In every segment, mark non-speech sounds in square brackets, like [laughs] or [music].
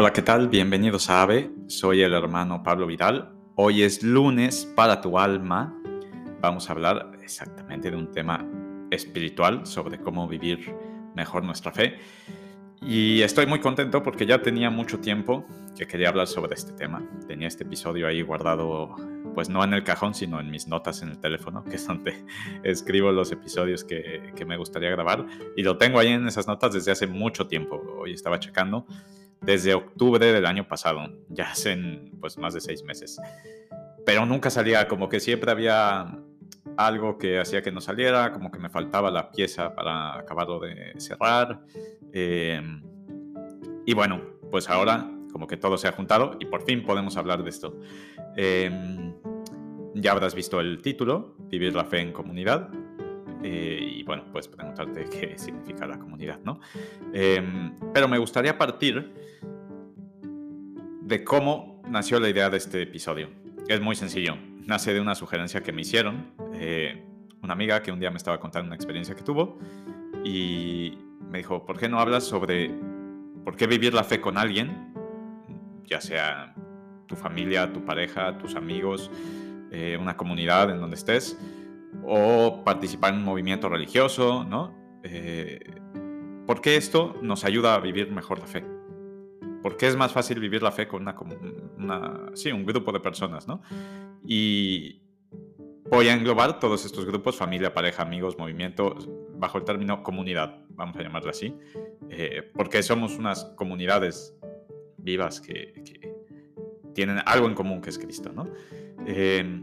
Hola, ¿qué tal? Bienvenidos a AVE. Soy el hermano Pablo Vidal. Hoy es lunes para tu alma. Vamos a hablar exactamente de un tema espiritual sobre cómo vivir mejor nuestra fe. Y estoy muy contento porque ya tenía mucho tiempo que quería hablar sobre este tema. Tenía este episodio ahí guardado, pues no en el cajón, sino en mis notas en el teléfono, que es donde [laughs] escribo los episodios que, que me gustaría grabar. Y lo tengo ahí en esas notas desde hace mucho tiempo. Hoy estaba checando desde octubre del año pasado, ya hacen pues más de seis meses. Pero nunca salía, como que siempre había algo que hacía que no saliera, como que me faltaba la pieza para acabarlo de cerrar. Em, y bueno, pues ahora como que todo se ha juntado y por fin podemos hablar de esto. Em, ya habrás visto el título, Vivir la fe en comunidad. Eh, y bueno, pues preguntarte [laughs] qué significa la comunidad, ¿no? Em, pero me gustaría partir de cómo nació la idea de este episodio. Es muy sencillo nace de una sugerencia que me hicieron. Eh, una amiga que un día me estaba contando una experiencia que tuvo y me dijo, ¿por qué no hablas sobre por qué vivir la fe con alguien? Ya sea tu familia, tu pareja, tus amigos, eh, una comunidad en donde estés, o participar en un movimiento religioso, ¿no? Eh, ¿Por qué esto nos ayuda a vivir mejor la fe? ¿Por qué es más fácil vivir la fe con una, una, sí, un grupo de personas, ¿no? Y voy a englobar todos estos grupos, familia, pareja, amigos, movimiento, bajo el término comunidad, vamos a llamarlo así, eh, porque somos unas comunidades vivas que, tienen algo en común que es Cristo, ¿no? Eh,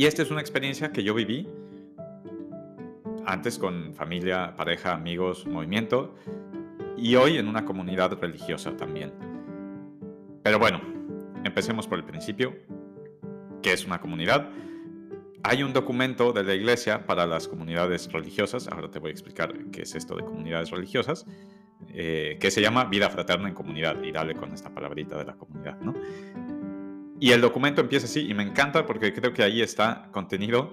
y esta es una experiencia que yo viví antes con familia, pareja, amigos, movimiento, y hoy en una comunidad religiosa también. Pero bueno, empecemos por el principio que es una comunidad. Hay un documento de la iglesia para las comunidades religiosas, ahora te voy a explicar qué es esto de comunidades religiosas, eh, que se llama Vida Fraterna en Comunidad, y dale con esta palabrita de la comunidad, ¿no? Y el documento empieza así, y me encanta porque creo que ahí está contenido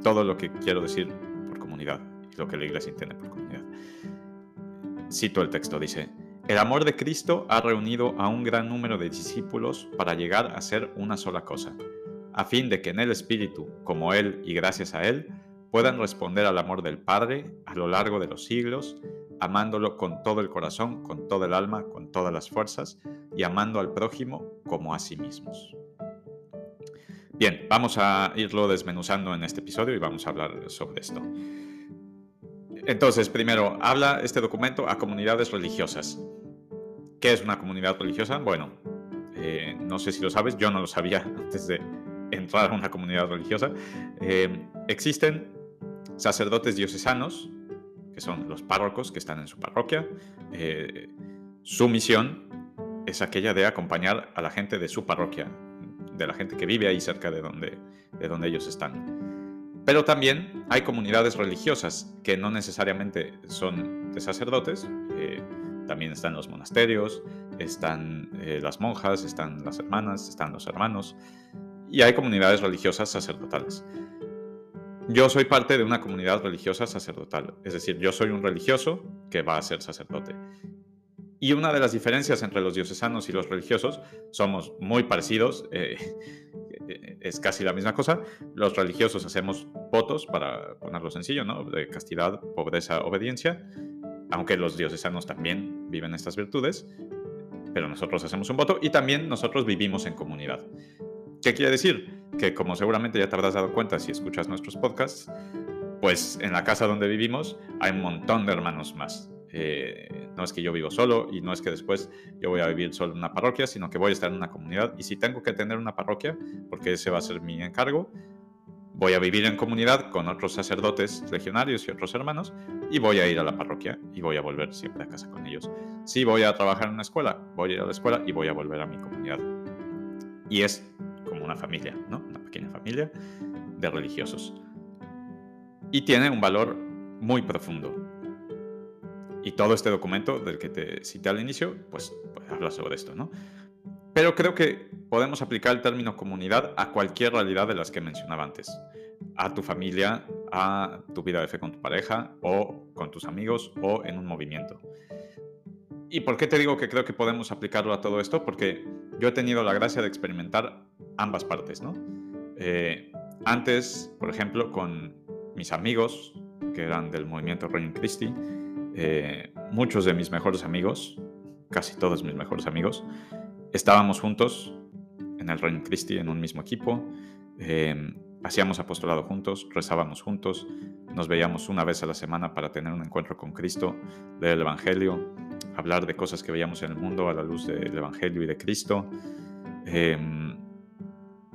todo lo que quiero decir por comunidad, y lo que la iglesia entiende por comunidad. Cito el texto, dice, el amor de Cristo ha reunido a un gran número de discípulos para llegar a ser una sola cosa, a fin de que en el Espíritu, como Él y gracias a Él, puedan responder al amor del Padre a lo largo de los siglos, amándolo con todo el corazón, con todo el alma, con todas las fuerzas, y amando al prójimo como a sí mismos. Bien, vamos a irlo desmenuzando en este episodio y vamos a hablar sobre esto. Entonces, primero, habla este documento a comunidades religiosas. ¿Qué es una comunidad religiosa? Bueno, eh, no sé si lo sabes, yo no lo sabía [laughs] antes de entrar a una comunidad religiosa. Eh, existen sacerdotes diocesanos, que son los párrocos que están en su parroquia. Eh, su misión es aquella de acompañar a la gente de su parroquia, de la gente que vive ahí cerca de donde, de donde ellos están. Pero también hay comunidades religiosas que no necesariamente son de sacerdotes, también están los monasterios, están eh, las monjas, están las hermanas, están los hermanos y hay comunidades religiosas sacerdotales. Yo soy parte de una comunidad religiosa sacerdotal, es decir, yo soy un religioso que va a ser sacerdote. Y una de las diferencias entre los diocesanos y los religiosos, somos muy parecidos, eh, es casi la misma cosa. Los religiosos hacemos votos, para ponerlo sencillo, ¿no? De castidad, pobreza, obediencia aunque los diocesanos también viven estas virtudes, pero nosotros hacemos un voto y también nosotros vivimos en comunidad. ¿Qué quiere decir? Que como seguramente ya te habrás dado cuenta si escuchas nuestros podcasts, pues en la casa donde vivimos hay un montón de hermanos más. Eh, no es que yo vivo solo y no es que después yo voy a vivir solo en una parroquia, sino que voy a estar en una comunidad y si tengo que tener una parroquia, porque ese va a ser mi encargo, Voy a vivir en comunidad con otros sacerdotes legionarios y otros hermanos y voy a ir a la parroquia y voy a volver siempre a casa con ellos. Si voy a trabajar en una escuela, voy a ir a la escuela y voy a volver a mi comunidad. Y es como una familia, ¿no? Una pequeña familia de religiosos. Y tiene un valor muy profundo. Y todo este documento del que te cité al inicio, pues, pues habla sobre esto, ¿no? Pero creo que podemos aplicar el término comunidad a cualquier realidad de las que mencionaba antes. A tu familia, a tu vida de fe con tu pareja, o con tus amigos, o en un movimiento. ¿Y por qué te digo que creo que podemos aplicarlo a todo esto? Porque yo he tenido la gracia de experimentar ambas partes, ¿no? Eh, antes, por ejemplo, con mis amigos, que eran del movimiento Reino Christi, eh, muchos de mis mejores amigos, casi todos mis mejores amigos, estábamos juntos en el Reino Christi, en un mismo equipo, eh, hacíamos apostolado juntos, rezábamos juntos, nos veíamos una vez a la semana para tener un encuentro con Cristo, leer el Evangelio, hablar de cosas que veíamos en el mundo a la luz del Evangelio y de Cristo. Em,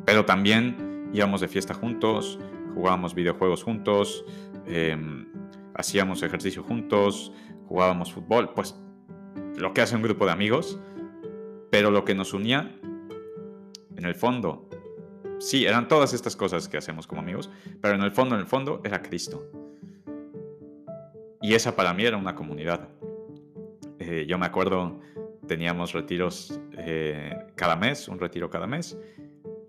pero también íbamos de fiesta juntos, jugábamos videojuegos juntos, em, hacíamos ejercicio juntos, jugábamos fútbol, pues lo que hace un grupo de amigos, pero lo que nos unía, en el fondo, sí, eran todas estas cosas que hacemos como amigos, pero en el fondo, en el fondo, era Cristo. Y esa para mí era una comunidad. Eh, yo me acuerdo, teníamos retiros eh, cada mes, un retiro cada mes,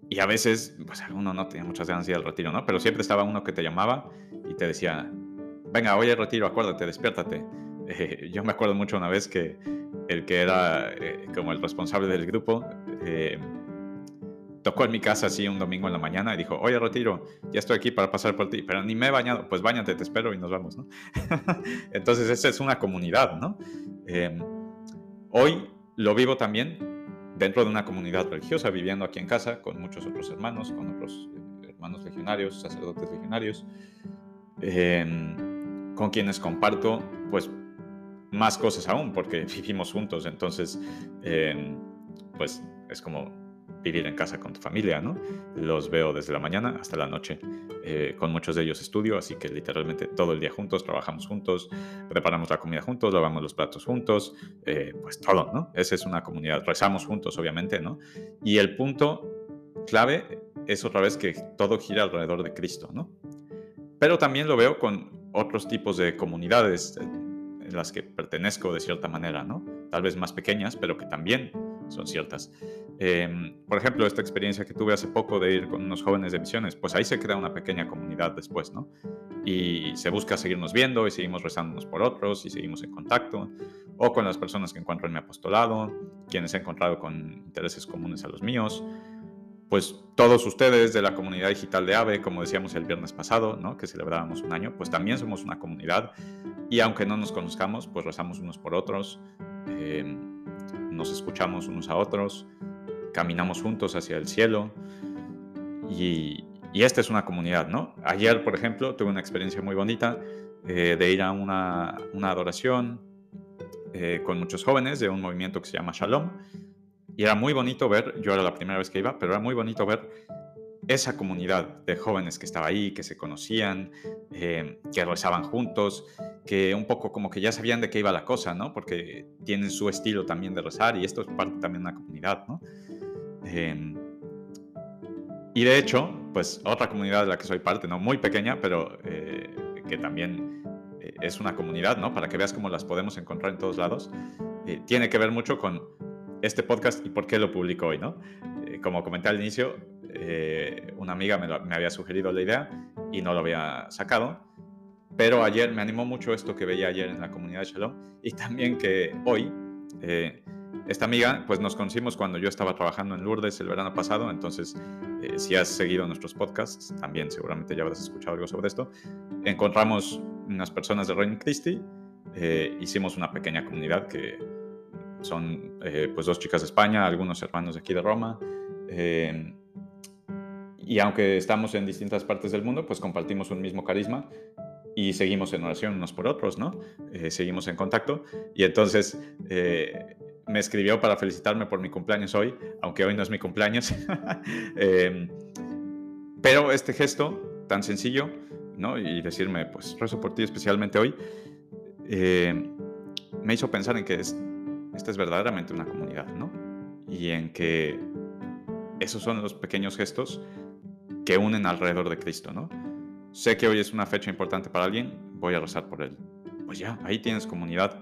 y a veces, pues uno no tenía muchas ganas de ir al retiro, ¿no? Pero siempre estaba uno que te llamaba y te decía, venga, al retiro, acuérdate, despiértate. Eh, [laughs] yo me acuerdo mucho una vez que el que era como el responsable del grupo, tocó en mi casa así un domingo en la mañana y dijo, oye, Retiro, ya estoy aquí para pasar por ti, pero ni me he bañado, pues bañate, te espero y nos vamos, ¿no? [laughs] Entonces, esa es una comunidad, ¿no? Em, hoy lo vivo también dentro de una comunidad religiosa, viviendo aquí en casa con muchos otros hermanos, con otros eh, hermanos legionarios, sacerdotes legionarios, em, con quienes comparto, pues, más cosas aún, porque [laughs] vivimos juntos, entonces, em, pues, es como vivir en casa con tu familia, ¿no? Los veo desde la mañana hasta la noche. Eh, con muchos de ellos estudio, así que literalmente todo el día juntos, trabajamos juntos, preparamos la comida juntos, lavamos los platos juntos, eh, pues todo, ¿no? Esa es una comunidad. Rezamos juntos, obviamente, ¿no? Y el punto clave es otra vez que todo gira alrededor de Cristo, ¿no? Pero también lo veo con otros tipos de comunidades en las que pertenezco de cierta manera, ¿no? Tal vez más pequeñas, pero que también son ciertas. Em, por ejemplo, esta experiencia que tuve hace poco de ir con unos jóvenes de misiones, pues ahí se crea una pequeña comunidad después, ¿no? Y se busca seguirnos viendo y seguimos rezándonos por otros y seguimos en contacto, o con las personas que encuentro en mi apostolado, quienes he encontrado con intereses comunes a los míos, pues todos ustedes de la comunidad digital de AVE, como decíamos el viernes pasado, ¿no? que celebrábamos un año, pues también somos una comunidad y aunque no nos conozcamos, pues rezamos unos por otros. Eh, nos escuchamos unos a otros, caminamos juntos hacia el cielo y, esta es una comunidad, ¿no? Ayer, por ejemplo, tuve una experiencia muy bonita eh, de ir a una, adoración eh, con muchos jóvenes de un movimiento que se llama Shalom y era muy bonito ver, yo era la primera vez que iba, pero era muy bonito ver esa comunidad de jóvenes que estaba ahí, que se conocían, eh, que rezaban juntos, que un poco como que ya sabían de qué iba la cosa, ¿no? Porque tienen su estilo también de rezar y esto es parte también de una comunidad, ¿no? Em, y de hecho, pues otra comunidad de la que soy parte, ¿no? Muy pequeña, pero eh, que también eh, es una comunidad, ¿no? Para que veas cómo las podemos encontrar en todos lados, tiene que ver mucho con este podcast y por qué lo publico hoy, ¿no? como comenté al inicio, eh, una amiga me, había sugerido la idea y no lo había sacado. Pero ayer me animó mucho esto que veía ayer en la comunidad de Shalom y también que hoy, eh, esta amiga, pues nos conocimos cuando yo estaba trabajando en Lourdes el verano pasado, entonces eh, si has seguido nuestros podcasts, también seguramente ya habrás escuchado algo sobre esto. Encontramos unas personas de Reino Christi, hicimos una pequeña comunidad que son pues dos chicas de España, algunos hermanos aquí de Roma, y aunque estamos en distintas partes del mundo, pues compartimos un mismo carisma y seguimos en oración unos por otros, ¿no? Eh, seguimos en contacto. Y entonces eh, me escribió para felicitarme por mi cumpleaños hoy, aunque hoy no es mi cumpleaños. [laughs] Em, pero este gesto tan sencillo, ¿no? Y decirme, pues rezo por ti especialmente hoy, eh, me hizo pensar en que esta es verdaderamente una comunidad, ¿no? Y en que esos son los pequeños gestos que unen alrededor de Cristo, ¿no? Sé que hoy es una fecha importante para alguien, voy a rezar por él. Pues ya, ahí tienes comunidad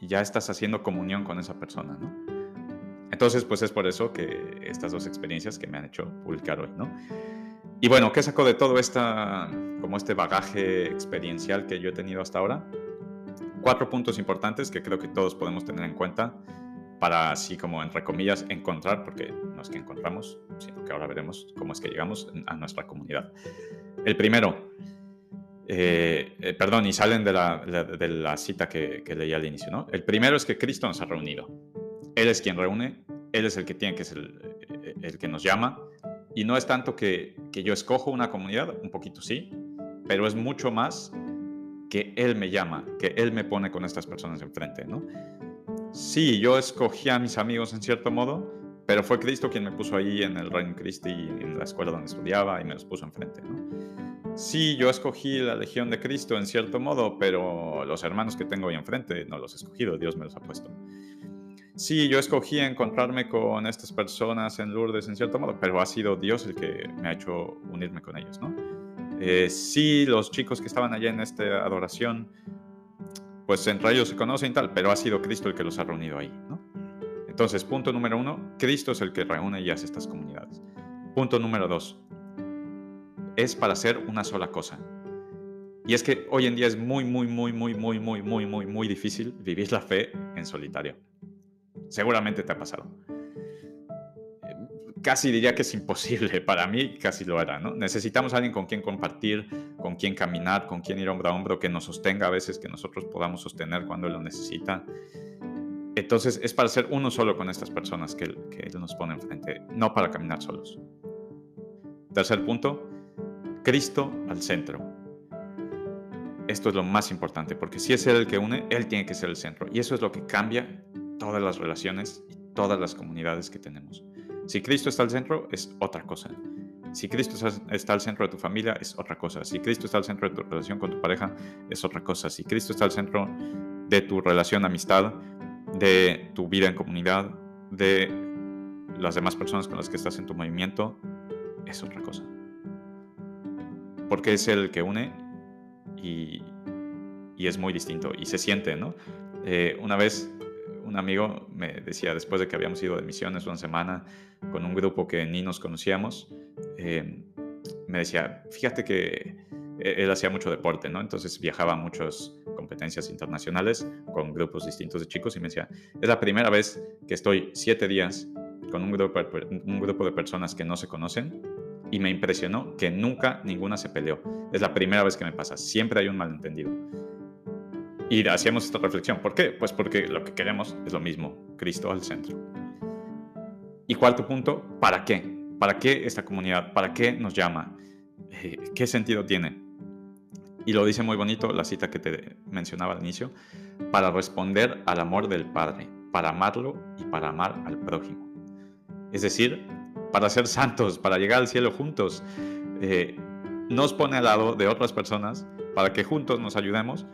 ya estás haciendo comunión con esa persona, ¿no? Entonces, pues es por eso que estas dos experiencias que me han hecho publicar hoy, ¿no? Y bueno, ¿qué saco de todo esta, como este bagaje experiencial que yo he tenido hasta ahora? cuatro puntos importantes que creo que todos podemos tener en cuenta para así como, entre comillas, encontrar, porque no es que encontramos, sino que ahora veremos cómo es que llegamos a nuestra comunidad. El primero, eh, eh, perdón, y salen de la, cita que, leí al inicio, ¿no? El primero es que Cristo nos ha reunido. Él es quien reúne, Él es el que tiene que ser el, el que nos llama, y no es tanto que, que yo escojo una comunidad, un poquito sí, pero es mucho más que Él me llama, que Él me pone con estas personas enfrente, ¿no? Sí, yo escogí a mis amigos en cierto modo, pero fue Cristo quien me puso ahí en el Reino Christi, en la escuela donde estudiaba y me los puso enfrente, ¿no? Sí, yo escogí la Legión de Cristo en cierto modo, pero los hermanos que tengo ahí enfrente no los he escogido, Dios me los ha puesto. Sí, yo escogí encontrarme con estas personas en Lourdes en cierto modo, pero ha sido Dios el que me ha hecho unirme con ellos, ¿no? Eh, sí, los chicos que estaban allá en esta adoración, pues entre ellos se conocen tal, pero ha sido Cristo el que los ha reunido ahí, ¿no? Entonces, punto número uno, Cristo es el que reúne y hace estas comunidades. Punto número dos, es para hacer una sola cosa. Y es que hoy en día es muy, muy, muy, muy, muy, muy, muy, muy, muy difícil vivir la fe en solitario. Seguramente te ha pasado casi diría que es imposible, [laughs] para mí casi lo era, ¿no? Necesitamos a alguien con quien compartir, con quien caminar, con quien ir hombro a hombro, que nos sostenga a veces, que nosotros podamos sostener cuando lo necesita. Entonces es para ser uno solo con estas personas que, que Él nos pone enfrente, no para caminar solos. Tercer punto, Cristo al centro. Esto es lo más importante, porque si es Él el que une, Él tiene que ser el centro. Y eso es lo que cambia todas las relaciones y todas las comunidades que tenemos. Si Cristo está al centro, es otra cosa. Si Cristo está al centro de tu familia, es otra cosa. Si Cristo está al centro de tu relación con tu pareja, es otra cosa. Si Cristo está al centro de tu relación, amistad, de tu vida en comunidad, de las demás personas con las que estás en tu movimiento, es otra cosa. Porque es el que une y, es muy distinto y se siente, ¿no? Eh, una vez un amigo me decía, después de que habíamos ido de misiones una semana con un grupo que ni nos conocíamos, em, me decía, fíjate que e-, él hacía mucho deporte, ¿no? Entonces viajaba a muchas competencias internacionales con grupos distintos de chicos y me decía, es la primera vez que estoy siete días con un grupo, un grupo de personas que no se conocen y me impresionó que nunca ninguna se peleó. Es la primera vez que me pasa, siempre hay un malentendido. Y hacíamos esta reflexión. ¿Por qué? Pues porque lo que queremos es lo mismo, Cristo al centro. Y cuarto punto, ¿para qué? ¿Para qué esta comunidad? ¿Para qué nos llama? Eh, ¿Qué sentido tiene? Y lo dice muy bonito la cita que te mencionaba al inicio, para responder al amor del Padre, para amarlo y para amar al prójimo. Es decir, para ser santos, para llegar al cielo juntos. Eh, nos pone al lado de otras personas para que juntos nos ayudemos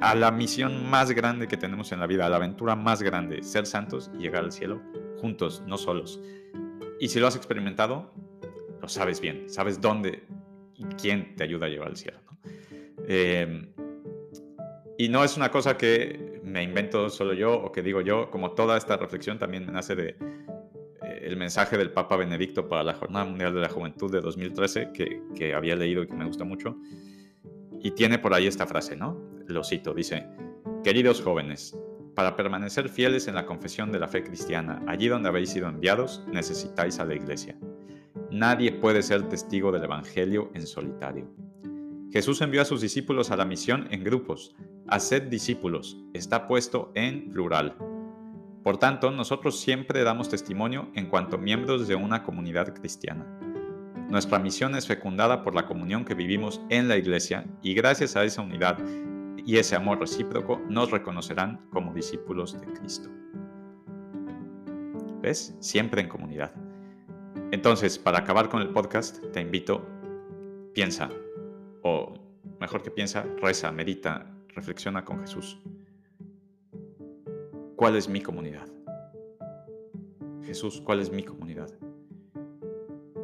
a la misión más grande que tenemos en la vida, a la aventura más grande, ser santos y llegar al cielo juntos, no solos. Y si lo has experimentado, lo sabes bien, sabes dónde y quién te ayuda a llegar al cielo. Em, y no es una cosa que me invento solo yo o que digo yo, como toda esta reflexión también nace de eh, el mensaje del Papa Benedicto para la Jornada Mundial de la Juventud de 2013, que, que había leído y que me gusta mucho, y tiene por ahí esta frase, ¿no? Lo cito, dice, queridos jóvenes, para permanecer fieles en la confesión de la fe cristiana, allí donde habéis sido enviados, necesitáis a la iglesia. Nadie puede ser testigo del Evangelio en solitario. Jesús envió a sus discípulos a la misión en grupos. Haced discípulos. Está puesto en plural. Por tanto, nosotros siempre damos testimonio en cuanto miembros de una comunidad cristiana. Nuestra misión es fecundada por la comunión que vivimos en la iglesia y gracias a esa unidad y ese amor recíproco nos reconocerán como discípulos de Cristo. ¿Ves? Siempre en comunidad. Entonces, para acabar con el podcast, te invito, piensa, o mejor que piensa, reza, medita, reflexiona con Jesús. ¿Cuál es mi comunidad? Jesús, ¿cuál es mi comunidad?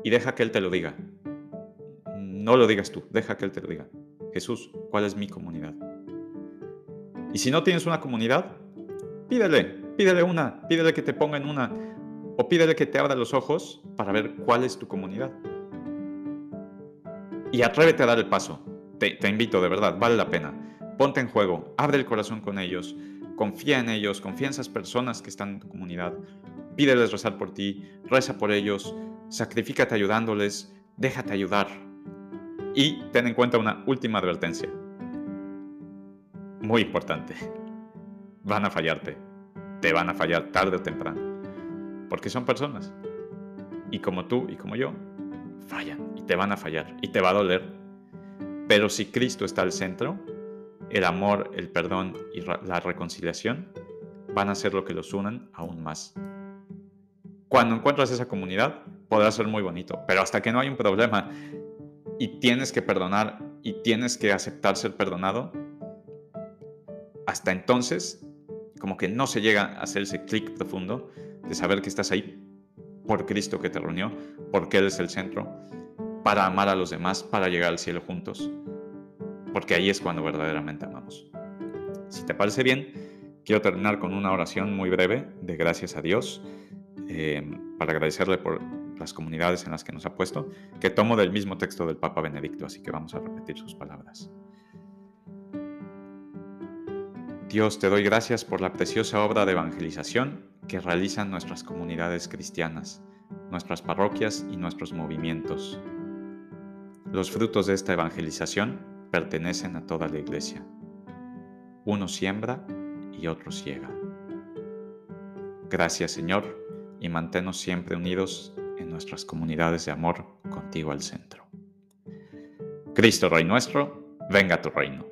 y deja que Él te lo diga. No lo digas tú, deja que Él te lo diga. Jesús, ¿cuál es mi comunidad? Y si no tienes una comunidad, pídele, pídele una, pídele que te ponga en una, o pídele que te abra los ojos para ver cuál es tu comunidad. Y atrévete a dar el paso. Te, invito, de verdad, vale la pena. ponte en juego, abre el corazón con ellos, confía en ellos, confía en esas personas que están en tu comunidad, pídeles rezar por ti, reza por ellos, sacrifícate ayudándoles, déjate ayudar. Y ten en cuenta una última advertencia. Muy importante. Van a fallarte. Te van a fallar tarde o temprano. Porque son personas. Y como tú y como yo, fallan y te van a fallar y te va a doler. Pero si Cristo está al centro, el amor, el perdón y la reconciliación van a ser lo que los unan aún más. Cuando encuentras esa comunidad, podrá ser muy bonito, pero hasta que no hay un problema y tienes que perdonar y tienes que aceptar ser perdonado, hasta entonces, como que no se llega a hacer ese clic profundo de saber que estás ahí por Cristo que te reunió, porque Él es el centro, para amar a los demás, para llegar al cielo juntos, porque ahí es cuando verdaderamente amamos. Si te parece bien, quiero terminar con una oración muy breve de gracias a Dios, eh, para agradecerle por las comunidades en las que nos ha puesto, que tomo del mismo texto del Papa Benedicto, así que vamos a repetir sus palabras. Dios, te doy gracias por la preciosa obra de evangelización que realizan nuestras comunidades cristianas, nuestras parroquias y nuestros movimientos. Los frutos de esta evangelización pertenecen a toda la iglesia. Uno siembra y otro ciega. Gracias Señor y manténnos siempre unidos en nuestras comunidades de amor contigo al centro. Cristo Rey nuestro, venga a tu reino.